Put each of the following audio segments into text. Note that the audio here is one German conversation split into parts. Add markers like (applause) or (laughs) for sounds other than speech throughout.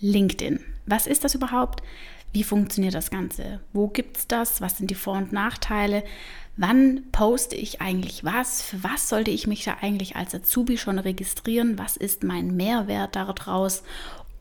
LinkedIn. Was ist das überhaupt? Wie funktioniert das Ganze? Wo gibt es das? Was sind die Vor- und Nachteile? Wann poste ich eigentlich was? Für was sollte ich mich da eigentlich als Azubi schon registrieren? Was ist mein Mehrwert daraus?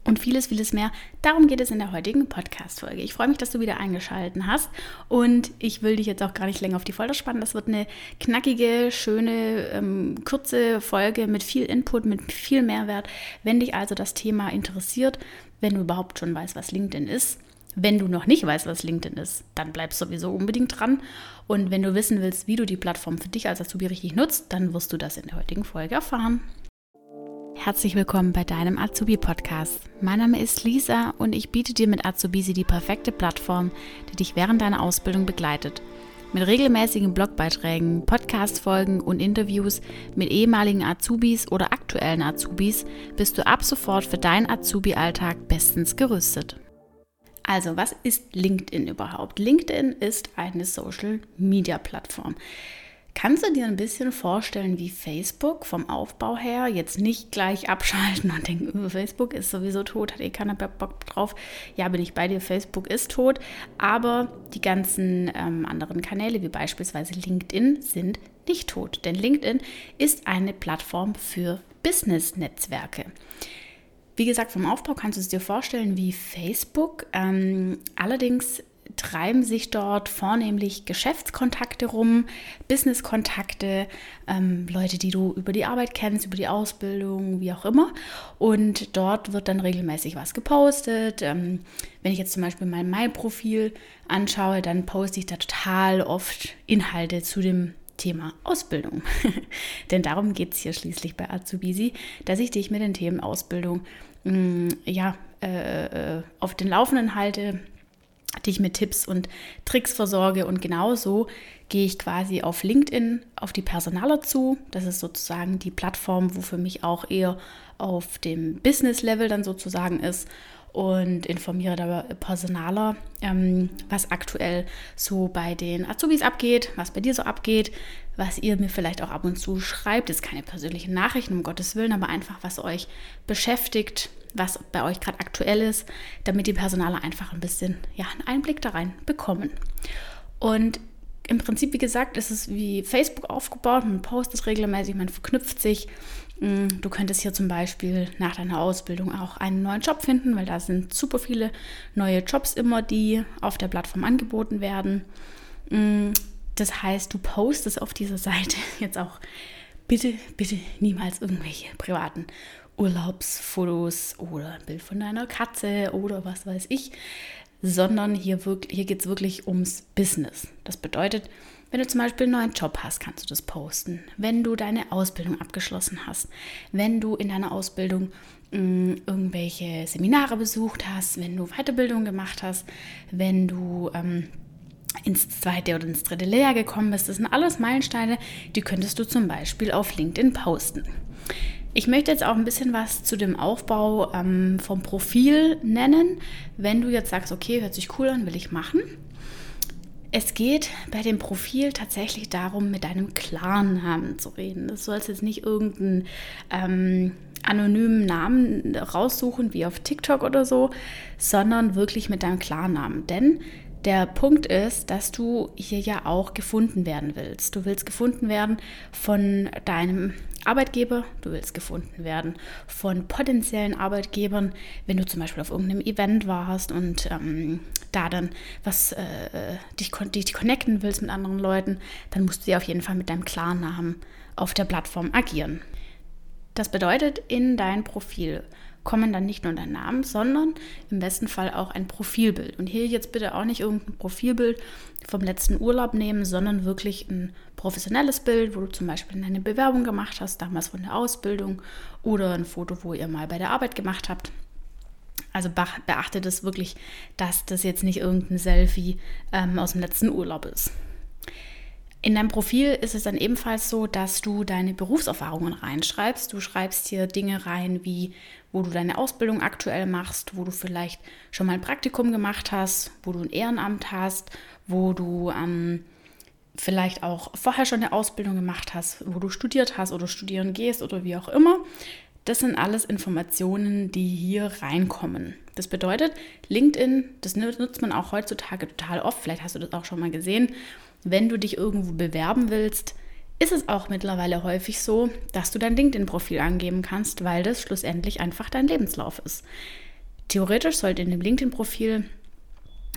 Und vieles, vieles mehr. Darum geht es in der heutigen Podcast-Folge. Ich freue mich, dass du wieder eingeschaltet hast. Und ich will dich jetzt auch gar nicht länger auf die Folter spannen. Das wird eine knackige, schöne, ähm, kurze Folge mit viel Input, mit viel Mehrwert. Wenn dich also das Thema interessiert, wenn du überhaupt schon weißt, was LinkedIn ist, wenn du noch nicht weißt, was LinkedIn ist, dann bleib sowieso unbedingt dran. Und wenn du wissen willst, wie du die Plattform für dich als Azubi richtig nutzt, dann wirst du das in der heutigen Folge erfahren. Herzlich willkommen bei deinem Azubi-Podcast. Mein Name ist Lisa und ich biete dir mit Azubisi die perfekte Plattform, die dich während deiner Ausbildung begleitet. Mit regelmäßigen Blogbeiträgen, Podcast-Folgen und Interviews mit ehemaligen Azubis oder aktuellen Azubis bist du ab sofort für deinen Azubi-Alltag bestens gerüstet. Also, was ist LinkedIn überhaupt? LinkedIn ist eine Social-Media-Plattform. Kannst du dir ein bisschen vorstellen, wie Facebook vom Aufbau her jetzt nicht gleich abschalten und denken, oh, Facebook ist sowieso tot, hat eh keiner Bock drauf. Ja, bin ich bei dir, Facebook ist tot, aber die ganzen ähm, anderen Kanäle, wie beispielsweise LinkedIn, sind nicht tot. Denn LinkedIn ist eine Plattform für Business-Netzwerke. Wie gesagt, vom Aufbau kannst du es dir vorstellen wie Facebook. Ähm, allerdings treiben sich dort vornehmlich Geschäftskontakte rum, Businesskontakte, ähm, Leute, die du über die Arbeit kennst, über die Ausbildung, wie auch immer. Und dort wird dann regelmäßig was gepostet. Ähm, wenn ich jetzt zum Beispiel mein Profil anschaue, dann poste ich da total oft Inhalte zu dem Thema Ausbildung. (laughs) Denn darum geht es hier schließlich bei Azubisi, dass ich dich mit den Themen Ausbildung mh, mm, ja, äh, äh, auf den Laufenden halte, dich mit Tipps und Tricks versorge und genauso gehe ich quasi auf LinkedIn auf die Personaler zu. Das ist sozusagen die Plattform, wo für mich auch eher auf dem Business-Level dann sozusagen ist und informiere da Personaler, ähm, was aktuell so bei den Azubis abgeht, was bei dir so abgeht, was ihr mir vielleicht auch ab und zu schreibt. Ist keine persönlichen Nachrichten, um Gottes Willen, aber einfach, was euch beschäftigt, was bei euch gerade aktuell ist, damit die Personaler einfach ein bisschen ja, einen Einblick da rein bekommen. Und im Prinzip, wie gesagt, ist es wie Facebook aufgebaut. Man postet regelmäßig, man verknüpft sich. Mm, du könntest hier zum Beispiel nach deiner Ausbildung auch einen neuen Job finden, weil da sind super viele neue Jobs immer, die auf der Plattform angeboten werden. Mm, das heißt, du postest auf dieser Seite (laughs) jetzt auch bitte, bitte niemals irgendwelche privaten Urlaubsfotos oder ein Bild von deiner Katze oder was weiß ich, sondern hier, hier geht es wirklich ums Business. Das bedeutet, wenn du zum Beispiel einen neuen Job hast, kannst du das posten. Wenn du deine Ausbildung abgeschlossen hast, wenn du in deiner Ausbildung mh, mm, irgendwelche Seminare besucht hast, wenn du Weiterbildung gemacht hast, wenn du ähm, ins zweite oder ins dritte Lehrjahr gekommen bist, das sind alles Meilensteine, die könntest du zum Beispiel auf LinkedIn posten. Ich möchte jetzt auch ein bisschen was zu dem Aufbau ähm, vom Profil nennen. Wenn du jetzt sagst, okay, hört sich cool an, will ich machen. Es geht bei dem Profil tatsächlich darum, mit deinem Klarnamen zu reden. Das soll jetzt nicht irgendeinen ähm, anonymen Namen raussuchen, wie auf TikTok oder so, sondern wirklich mit deinem Klarnamen. Denn der Punkt ist, dass du hier ja auch gefunden werden willst. Du willst gefunden werden von deinem Arbeitgeber, du willst gefunden werden von potenziellen Arbeitgebern, wenn du zum Beispiel auf irgendeinem Event warst und ähm, da dann was äh, dich, dich connecten willst mit anderen Leuten, dann musst du ja auf jeden Fall mit deinem Klarnamen auf der Plattform agieren. Das bedeutet, in dein Profil kommen dann nicht nur dein Name, sondern im besten Fall auch ein Profilbild. Und hier jetzt bitte auch nicht irgendein Profilbild vom letzten Urlaub nehmen, sondern wirklich ein professionelles Bild, wo du zum Beispiel eine Bewerbung gemacht hast, damals von der Ausbildung oder ein Foto, wo ihr mal bei der Arbeit gemacht habt. Also beachte das wirklich, dass das jetzt nicht irgendein Selfie ähm, aus dem letzten Urlaub ist. In deinem Profil ist es dann ebenfalls so, dass du deine Berufserfahrungen reinschreibst. Du schreibst hier Dinge rein, wie wo du deine Ausbildung aktuell machst, wo du vielleicht schon mal ein Praktikum gemacht hast, wo du ein Ehrenamt hast, wo du ähm, vielleicht auch vorher schon eine Ausbildung gemacht hast, wo du studiert hast oder studieren gehst oder wie auch immer. Das sind alles Informationen, die hier reinkommen. Das bedeutet, LinkedIn, das nutzt man auch heutzutage total oft, vielleicht hast du das auch schon mal gesehen, wenn du dich irgendwo bewerben willst, ist es auch mittlerweile häufig so, dass du dein LinkedIn-Profil angeben kannst, weil das schlussendlich einfach dein Lebenslauf ist. Theoretisch sollte in dem LinkedIn-Profil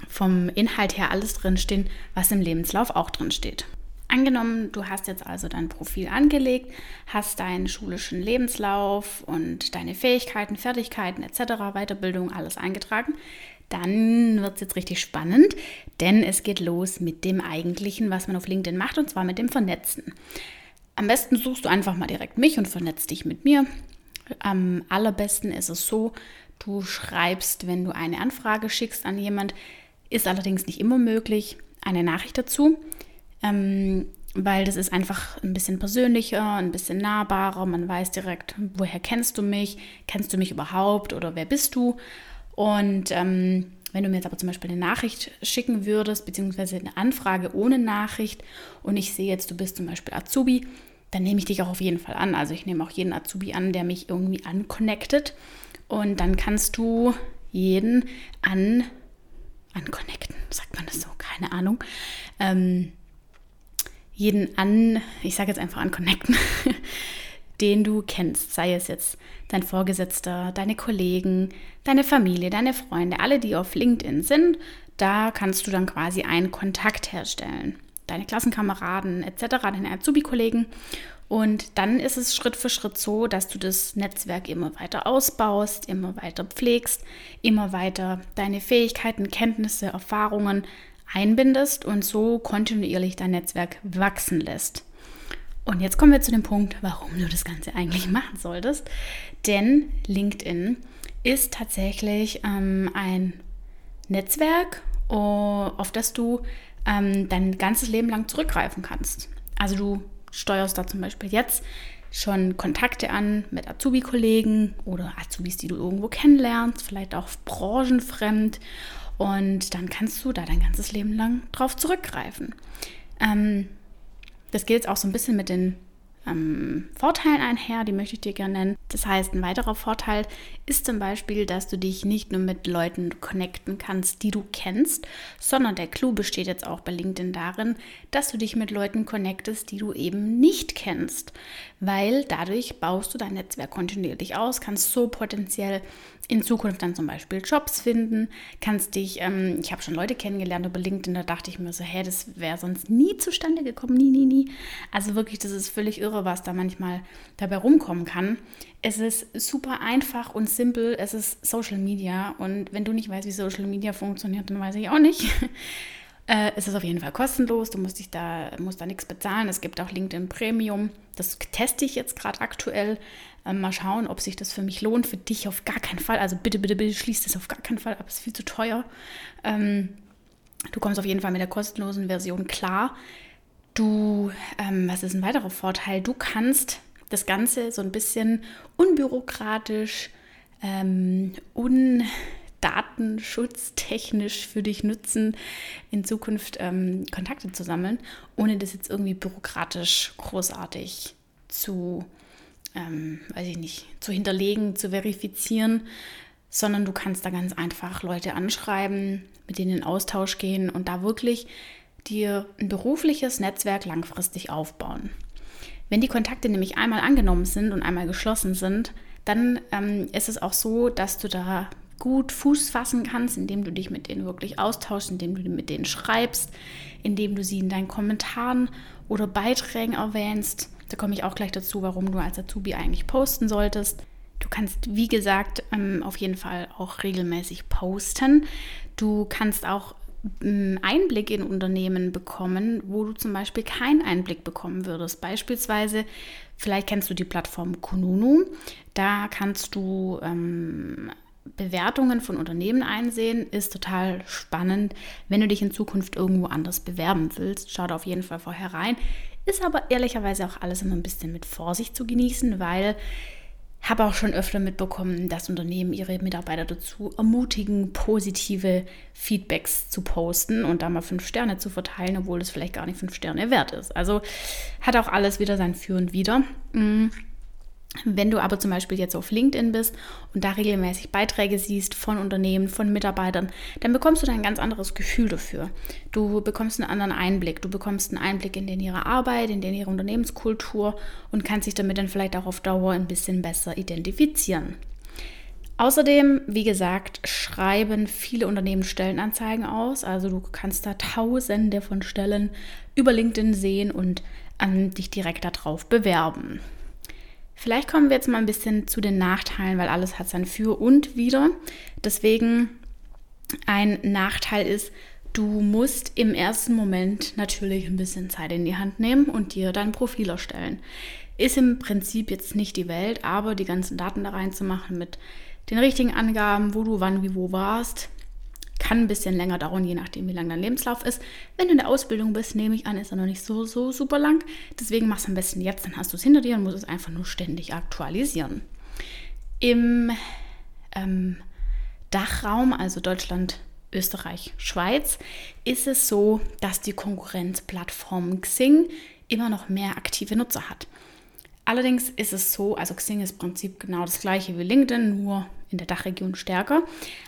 vom Inhalt her alles drinstehen, was im Lebenslauf auch drinsteht. Angenommen, du hast jetzt also dein Profil angelegt, hast deinen schulischen Lebenslauf und deine Fähigkeiten, Fertigkeiten etc., Weiterbildung, alles eingetragen, dann wird es jetzt richtig spannend, denn es geht los mit dem eigentlichen, was man auf LinkedIn macht, und zwar mit dem Vernetzen. Am besten suchst du einfach mal direkt mich und vernetzt dich mit mir. Am allerbesten ist es so, du schreibst, wenn du eine Anfrage schickst an jemand, ist allerdings nicht immer möglich, eine Nachricht dazu ähm, weil das ist einfach ein bisschen persönlicher, ein bisschen nahbarer. Man weiß direkt, woher kennst du mich, kennst du mich überhaupt oder wer bist du? Und ähm, wenn du mir jetzt aber zum Beispiel eine Nachricht schicken würdest, beziehungsweise eine Anfrage ohne Nachricht und ich sehe jetzt, du bist zum Beispiel Azubi, dann nehme ich dich auch auf jeden Fall an. Also ich nehme auch jeden Azubi an, der mich irgendwie anconnectet. Und dann kannst du jeden an, anconnecten, sagt man das so, keine Ahnung. Ähm, jeden an, ich sage jetzt einfach an connecten, (laughs) den du kennst, sei es jetzt dein Vorgesetzter, deine Kollegen, deine Familie, deine Freunde, alle, die auf LinkedIn sind, da kannst du dann quasi einen Kontakt herstellen. Deine Klassenkameraden etc., deine Azubi-Kollegen. Und dann ist es Schritt für Schritt so, dass du das Netzwerk immer weiter ausbaust, immer weiter pflegst, immer weiter deine Fähigkeiten, Kenntnisse, Erfahrungen einbindest und so kontinuierlich dein Netzwerk wachsen lässt. Und jetzt kommen wir zu dem Punkt, warum du das Ganze eigentlich (laughs) machen solltest. Denn LinkedIn ist tatsächlich ähm, ein Netzwerk, auf das du ähm, dein ganzes Leben lang zurückgreifen kannst. Also du steuerst da zum Beispiel jetzt schon Kontakte an mit Azubi-Kollegen oder Azubis, die du irgendwo kennenlernst, vielleicht auch branchenfremd und dann kannst du da dein ganzes Leben lang drauf zurückgreifen. Ähm, das geht jetzt auch so ein bisschen mit den ähm, Vorteilen einher, die möchte ich dir gerne nennen. Das heißt, ein weiterer Vorteil ist zum Beispiel, dass du dich nicht nur mit Leuten connecten kannst, die du kennst, sondern der Clou besteht jetzt auch bei LinkedIn darin, dass du dich mit Leuten connectest, die du eben nicht kennst, weil dadurch baust du dein Netzwerk kontinuierlich aus, kannst so potenziell in Zukunft dann zum Beispiel Jobs finden, kannst dich, ähm, ich habe schon Leute kennengelernt über LinkedIn, da dachte ich mir so, hä, das wäre sonst nie zustande gekommen, nie, nie, nie. Also wirklich, das ist völlig irre, was da manchmal dabei rumkommen kann. Es ist super einfach und simpel, es ist Social Media und wenn du nicht weißt, wie Social Media funktioniert, dann weiß ich auch nicht. (laughs) Äh, es ist auf jeden Fall kostenlos, du musst, dich da, musst da nichts bezahlen. Es gibt auch LinkedIn Premium, das teste ich jetzt gerade aktuell. Ähm, mal schauen, ob sich das für mich lohnt. Für dich auf gar keinen Fall. Also bitte, bitte, bitte schließt das auf gar keinen Fall ab. Es ist viel zu teuer. Ähm, du kommst auf jeden Fall mit der kostenlosen Version klar. Du, ähm, was ist ein weiterer Vorteil? Du kannst das Ganze so ein bisschen unbürokratisch, ähm, un datenschutztechnisch für dich nutzen, in Zukunft ähm, Kontakte zu sammeln, ohne das jetzt irgendwie bürokratisch großartig zu, ähm, weiß ich nicht, zu hinterlegen, zu verifizieren, sondern du kannst da ganz einfach Leute anschreiben, mit denen in Austausch gehen und da wirklich dir ein berufliches Netzwerk langfristig aufbauen. Wenn die Kontakte nämlich einmal angenommen sind und einmal geschlossen sind, dann ähm, ist es auch so, dass du da gut Fuß fassen kannst, indem du dich mit denen wirklich austauschst, indem du mit denen schreibst, indem du sie in deinen Kommentaren oder Beiträgen erwähnst. Da komme ich auch gleich dazu, warum du als Azubi eigentlich posten solltest. Du kannst, wie gesagt, ähm, auf jeden Fall auch regelmäßig posten. Du kannst auch ähm, Einblick in Unternehmen bekommen, wo du zum Beispiel keinen Einblick bekommen würdest. Beispielsweise, vielleicht kennst du die Plattform Kununu. Da kannst du ähm, Bewertungen von Unternehmen einsehen, ist total spannend. Wenn du dich in Zukunft irgendwo anders bewerben willst, schau da auf jeden Fall vorher rein. Ist aber ehrlicherweise auch alles immer ein bisschen mit Vorsicht zu genießen, weil habe auch schon öfter mitbekommen, dass Unternehmen ihre Mitarbeiter dazu ermutigen, positive Feedbacks zu posten und da mal fünf Sterne zu verteilen, obwohl es vielleicht gar nicht fünf Sterne wert ist. Also hat auch alles wieder sein Für und Wider. Mhm. Wenn du aber zum Beispiel jetzt auf LinkedIn bist und da regelmäßig Beiträge siehst von Unternehmen, von Mitarbeitern, dann bekommst du da ein ganz anderes Gefühl dafür. Du bekommst einen anderen Einblick. Du bekommst einen Einblick in den ihre Arbeit, in den ihre Unternehmenskultur und kannst dich damit dann vielleicht auch auf Dauer ein bisschen besser identifizieren. Außerdem, wie gesagt, schreiben viele Unternehmen Stellenanzeigen aus. Also du kannst da tausende von Stellen über LinkedIn sehen und ähm, dich direkt darauf bewerben. Vielleicht kommen wir jetzt mal ein bisschen zu den Nachteilen, weil alles hat sein Für und Wider. Deswegen ein Nachteil ist, du musst im ersten Moment natürlich ein bisschen Zeit in die Hand nehmen und dir dein Profil erstellen. Ist im Prinzip jetzt nicht die Welt, aber die ganzen Daten da reinzumachen mit den richtigen Angaben, wo du wann wie wo warst, kann ein bisschen länger dauern, je nachdem, wie lang dein Lebenslauf ist. Wenn du in der Ausbildung bist, nehme ich an, ist er noch nicht so, so super lang. Deswegen mach es am besten jetzt, dann hast du es hinter dir und musst es einfach nur ständig aktualisieren. Im ähm, Dachraum, also Deutschland, Österreich, Schweiz, ist es so, dass die Konkurrenzplattform Xing immer noch mehr aktive Nutzer hat. Allerdings ist es so, also Xing ist im Prinzip genau das gleiche wie LinkedIn, nur in der Dachregion stärker.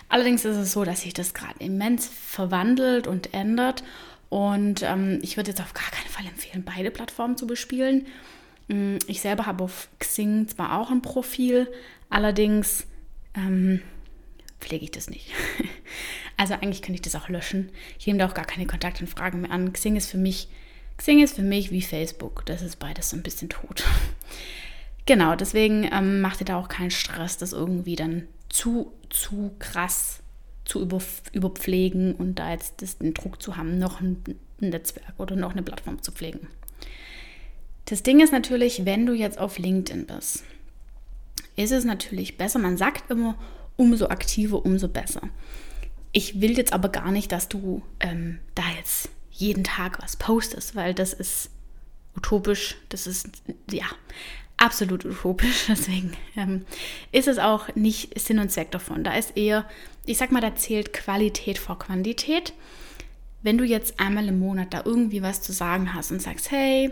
Allerdings ist es so, dass sich das gerade immens verwandelt und ändert. Und ähm, ich würde jetzt auf gar keinen Fall empfehlen, beide Plattformen zu bespielen. Mm, ich selber habe auf Xing zwar auch ein Profil, allerdings ähm, pflege ich das nicht. (laughs) also eigentlich könnte ich das auch löschen. Ich nehme da auch gar keine Kontaktanfragen mehr an. Xing ist für mich, Xing ist für mich wie Facebook. Das ist beides so ein bisschen tot. (laughs) Genau, deswegen ähm, macht ihr da auch keinen Stress, das irgendwie dann zu, zu krass zu über, überpflegen und da jetzt das, den Druck zu haben, noch ein, Netzwerk oder noch eine Plattform zu pflegen. Das Ding ist natürlich, wenn du jetzt auf LinkedIn bist, ist es natürlich besser. Man sagt immer, umso aktiver, umso besser. Ich will jetzt aber gar nicht, dass du ähm, da jetzt jeden Tag was postest, weil das ist utopisch. Das ist, ja, absolut utopisch. (laughs) Deswegen ähm, ist es auch nicht Sinn und Zweck davon. Da ist eher, ich sag mal, da zählt Qualität vor Quantität. Wenn du jetzt einmal im Monat da irgendwie was zu sagen hast und sagst, hey,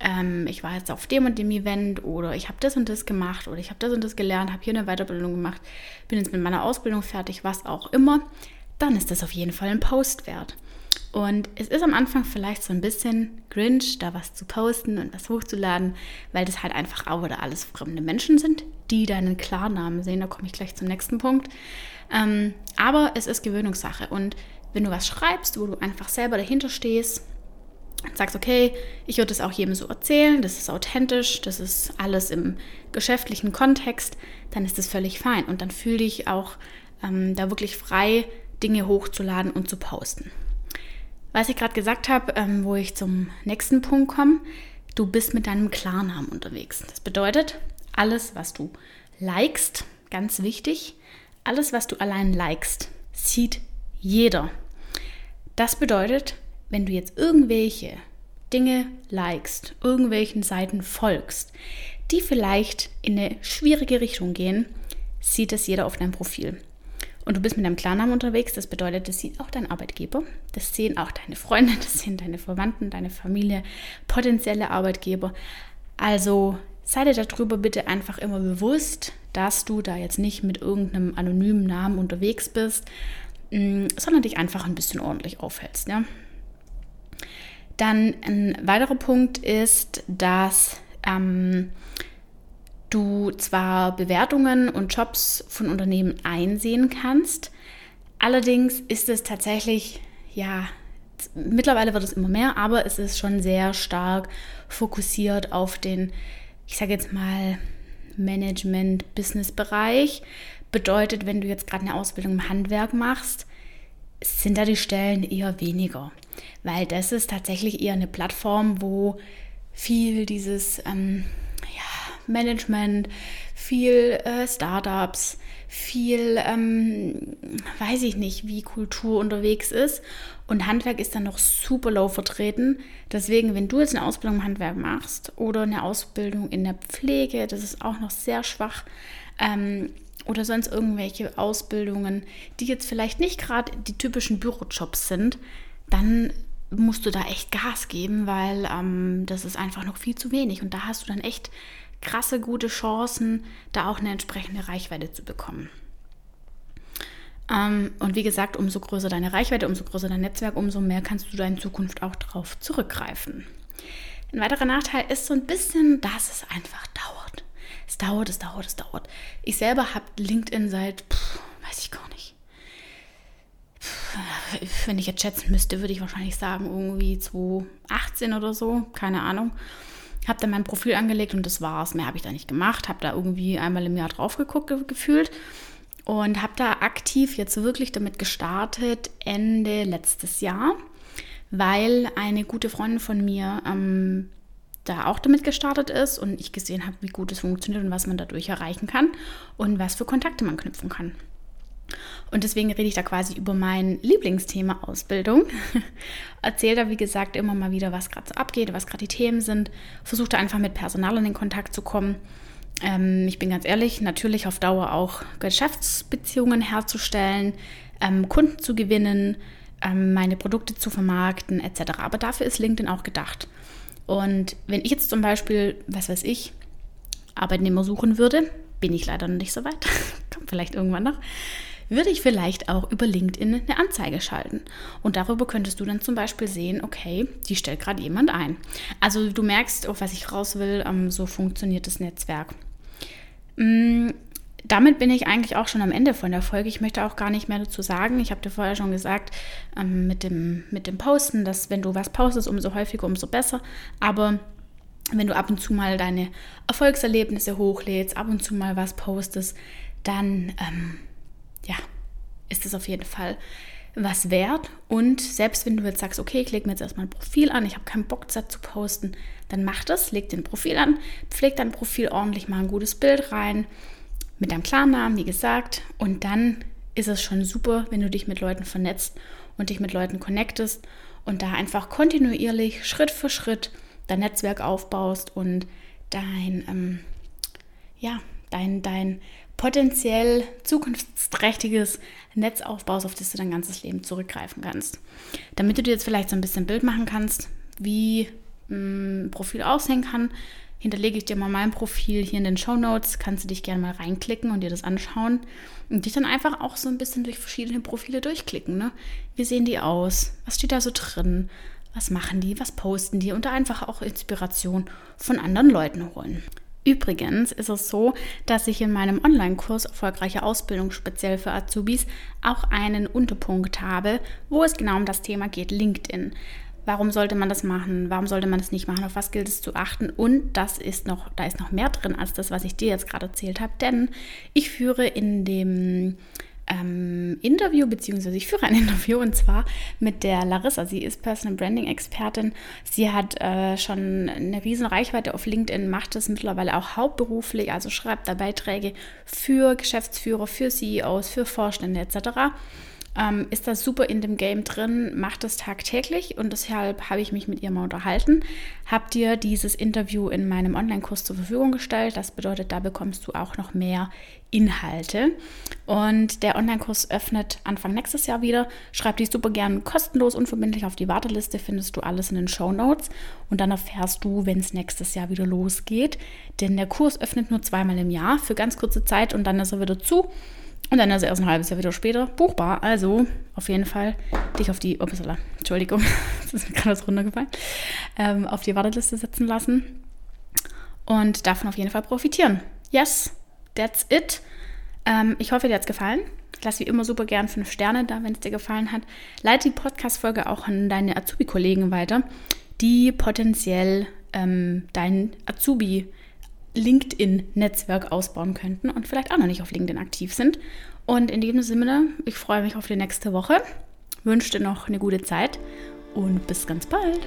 ähm, ich war jetzt auf dem und dem Event oder ich habe das und das gemacht oder ich habe das und das gelernt, habe hier eine Weiterbildung gemacht, bin jetzt mit meiner Ausbildung fertig, was auch immer, dann ist das auf jeden Fall ein Post wert. Und es ist am Anfang vielleicht so ein bisschen cringe, da was zu posten und was hochzuladen, weil das halt einfach auch wieder alles fremde Menschen sind, die deinen Klarnamen sehen. Da komme ich gleich zum nächsten Punkt. Ähm, aber es ist Gewöhnungssache. Und wenn du was schreibst, wo du einfach selber dahinter stehst, sagst, okay, ich würde es auch jedem so erzählen, das ist authentisch, das ist alles im geschäftlichen Kontext, dann ist das völlig fein. Und dann fühle dich auch ähm, da wirklich frei, Dinge hochzuladen und zu posten. Was ich gerade gesagt habe, ähm, wo ich zum nächsten Punkt komme, du bist mit deinem Klarnamen unterwegs. Das bedeutet, alles, was du likest, ganz wichtig, alles, was du allein likest, sieht jeder. Das bedeutet, wenn du jetzt irgendwelche Dinge likest, irgendwelchen Seiten folgst, die vielleicht in eine schwierige Richtung gehen, sieht es jeder auf deinem Profil und du bist mit deinem Klarnamen unterwegs, das bedeutet, das sieht auch dein Arbeitgeber, das sehen auch deine Freunde, (laughs) das sehen deine Verwandten, deine Familie, potenzielle Arbeitgeber. Also sei dir darüber bitte einfach immer bewusst, dass du da jetzt nicht mit irgendeinem anonymen Namen unterwegs bist, mm, sondern dich einfach ein bisschen ordentlich aufhältst. Ja? Dann ein weiterer Punkt ist, dass ähm, du zwar Bewertungen und Jobs von Unternehmen einsehen kannst, allerdings ist es tatsächlich, ja, mittlerweile wird es immer mehr, aber es ist schon sehr stark fokussiert auf den, ich sage jetzt mal, Management-Business-Bereich. Bedeutet, wenn du jetzt gerade eine Ausbildung im Handwerk machst, sind da die Stellen eher weniger, weil das ist tatsächlich eher eine Plattform, wo viel dieses ähm, Management, viel äh, Startups, viel, ähm, weiß ich nicht, wie Kultur unterwegs ist. Und Handwerk ist dann noch super low vertreten. Deswegen, wenn du jetzt eine Ausbildung im Handwerk machst oder eine Ausbildung in der Pflege, das ist auch noch sehr schwach. Ähm, oder sonst irgendwelche Ausbildungen, die jetzt vielleicht nicht gerade die typischen Bürojobs sind, dann musst du da echt Gas geben, weil ähm, das ist einfach noch viel zu wenig. Und da hast du dann echt krasse gute Chancen, da auch eine entsprechende Reichweite zu bekommen. Ähm, und wie gesagt, umso größer deine Reichweite, umso größer dein Netzwerk, umso mehr kannst du da in Zukunft auch darauf zurückgreifen. Ein weiterer Nachteil ist so ein bisschen, dass es einfach dauert. Es dauert, es dauert, es dauert. Ich selber habe LinkedIn seit, pff, weiß ich gar nicht. Pff, wenn ich jetzt schätzen müsste, würde ich wahrscheinlich sagen, irgendwie 2018 oder so, keine Ahnung. Habe dann mein Profil angelegt und das war's. Mehr habe ich da nicht gemacht. Habe da irgendwie einmal im Jahr drauf geguckt, gefühlt. Und habe da aktiv jetzt wirklich damit gestartet Ende letztes Jahr, weil eine gute Freundin von mir ähm, da auch damit gestartet ist und ich gesehen habe, wie gut es funktioniert und was man dadurch erreichen kann und was für Kontakte man knüpfen kann. Und deswegen rede ich da quasi über mein Lieblingsthema Ausbildung. (laughs) Erzähle da, wie gesagt, immer mal wieder, was gerade so abgeht, was gerade die Themen sind. Versuche da einfach mit Personal in den Kontakt zu kommen. Ähm, ich bin ganz ehrlich, natürlich auf Dauer auch Geschäftsbeziehungen herzustellen, ähm, Kunden zu gewinnen, ähm, meine Produkte zu vermarkten, etc. Aber dafür ist LinkedIn auch gedacht. Und wenn ich jetzt zum Beispiel, was weiß ich, Arbeitnehmer suchen würde, bin ich leider noch nicht so weit, (laughs) kommt vielleicht irgendwann noch, würde ich vielleicht auch über LinkedIn eine Anzeige schalten. Und darüber könntest du dann zum Beispiel sehen, okay, die stellt gerade jemand ein. Also du merkst, auf was ich raus will, ähm, so funktioniert das Netzwerk. Mm, damit bin ich eigentlich auch schon am Ende von der Folge. Ich möchte auch gar nicht mehr dazu sagen. Ich habe dir vorher schon gesagt, ähm, mit, dem, mit dem Posten, dass wenn du was postest, umso häufiger, umso besser. Aber wenn du ab und zu mal deine Erfolgserlebnisse hochlädst, ab und zu mal was postest, dann ähm, ja, ist es auf jeden Fall was wert. Und selbst wenn du jetzt sagst, okay, ich lege mir jetzt erstmal ein Profil an, ich habe keinen Bock, das zu posten, dann mach das, leg den Profil an, pfleg dein Profil ordentlich, mal ein gutes Bild rein, mit deinem Klarnamen, wie gesagt. Und dann ist es schon super, wenn du dich mit Leuten vernetzt und dich mit Leuten connectest und da einfach kontinuierlich, Schritt für Schritt dein Netzwerk aufbaust und dein, ähm, ja, dein, dein potenziell zukunftsträchtiges Netz aufbaust, auf das du dein ganzes Leben zurückgreifen kannst. Damit du dir jetzt vielleicht so ein bisschen Bild machen kannst, wie ein Profil aussehen kann, hinterlege ich dir mal mein Profil hier in den Show Notes. Kannst du dich gerne mal reinklicken und dir das anschauen und dich dann einfach auch so ein bisschen durch verschiedene Profile durchklicken. Ne? Wie sehen die aus? Was steht da so drin? Was machen die? Was posten die? Und da einfach auch Inspiration von anderen Leuten holen. Übrigens ist es so, dass ich in meinem Online-Kurs Erfolgreiche Ausbildung speziell für Azubis auch einen Unterpunkt habe, wo es genau um das Thema geht, LinkedIn. Warum sollte man das machen? Warum sollte man das nicht machen? Auf was gilt es zu achten? Und das ist noch, da ist noch mehr drin als das, was ich dir jetzt gerade erzählt habe, denn ich führe in dem ähm, Interview, beziehungsweise ich führe ein (laughs) Interview und zwar mit der Larissa. Sie ist Personal Branding Expertin. Sie hat äh, schon eine riesen Reichweite auf LinkedIn, macht das mittlerweile auch hauptberuflich, also schreibt da Beiträge für Geschäftsführer, für CEOs, für Vorstände etc ähm, ist das super in dem Game drin, macht das tagtäglich und deshalb habe ich mich mit ihr mal unterhalten. Hab dir dieses Interview in meinem Online-Kurs zur Verfügung gestellt. Das bedeutet, da bekommst du auch noch mehr Inhalte. Und der Online-Kurs öffnet Anfang nächstes Jahr wieder. Schreib dich super gern kostenlos, unverbindlich auf die Warteliste, findest du alles in den Show Notes. Und dann erfährst du, wenn es nächstes Jahr wieder losgeht. Denn der Kurs öffnet nur zweimal im Jahr für ganz kurze Zeit und dann ist er wieder zu. Und dann ist er erst ein halbes Jahr wieder später buchbar. Also auf jeden Fall dich auf die, upsala, Entschuldigung, (laughs) das ist mir gerade was runtergefallen, ähm, auf die Warteliste setzen lassen und davon auf jeden Fall profitieren. Yes, that's it. Ähm, ich hoffe, dir hat es gefallen. Lass wie immer super gern fünf Sterne da, wenn es dir gefallen hat. Leite die Podcast-Folge auch an deine Azubi-Kollegen weiter, die potenziell ähm, deinen Azubi LinkedIn-Netzwerk ausbauen könnten und vielleicht auch noch nicht auf LinkedIn aktiv sind. Und in diesem Sinne, ich freue mich auf die nächste Woche, wünsche dir noch eine gute Zeit und bis ganz bald.